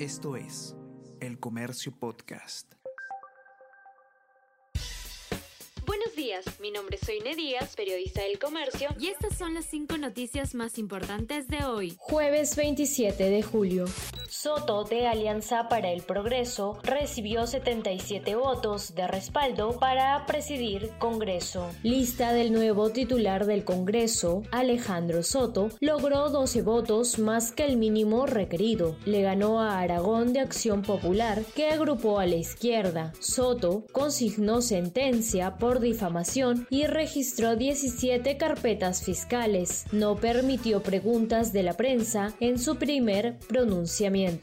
Esto es El Comercio Podcast. Buenos días, mi nombre es Soine Díaz, periodista del Comercio, y estas son las cinco noticias más importantes de hoy. Jueves 27 de julio. Soto de Alianza para el Progreso recibió 77 votos de respaldo para presidir Congreso. Lista del nuevo titular del Congreso, Alejandro Soto, logró 12 votos más que el mínimo requerido. Le ganó a Aragón de Acción Popular, que agrupó a la izquierda. Soto consignó sentencia por difamación y registró 17 carpetas fiscales. No permitió preguntas de la prensa en su primer pronunciamiento.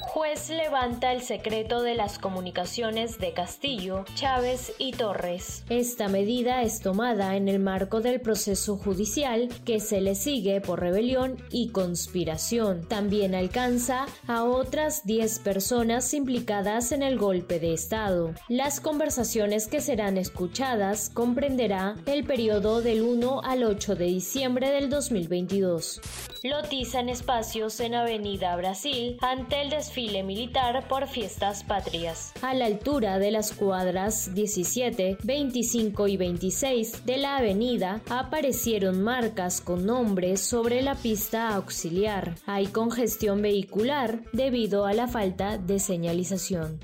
Juez levanta el secreto de las comunicaciones de Castillo, Chávez y Torres. Esta medida es tomada en el marco del proceso judicial que se le sigue por rebelión y conspiración. También alcanza a otras 10 personas implicadas en el golpe de Estado. Las conversaciones que serán escuchadas comprenderá el periodo del 1 al 8 de diciembre del 2022. Lotizan espacios en Avenida Brasil ante el desfile militar por fiestas patrias. A la altura de las cuadras 17, 25 y 26 de la avenida aparecieron marcas con nombres sobre la pista auxiliar. Hay congestión vehicular debido a la falta de señalización.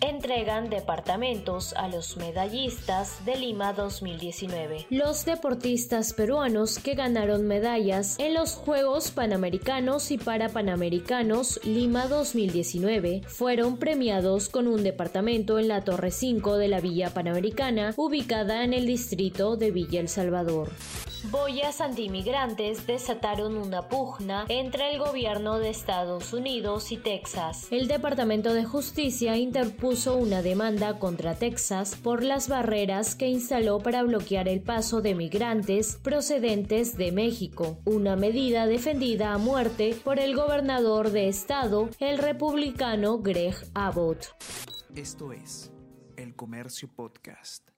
Entregan departamentos a los medallistas de Lima 2019. Los deportistas peruanos que ganaron medallas en los Juegos Panamericanos y Parapanamericanos Lima 2019 fueron premiados con un departamento en la Torre 5 de la Villa Panamericana, ubicada en el distrito de Villa El Salvador. Boyas antimigrantes desataron una pugna entre el gobierno de Estados Unidos y Texas. El Departamento de Justicia interpuso una demanda contra Texas por las barreras que instaló para bloquear el paso de migrantes procedentes de México, una medida a muerte por el gobernador de estado, el republicano Greg Abbott. Esto es El Comercio Podcast.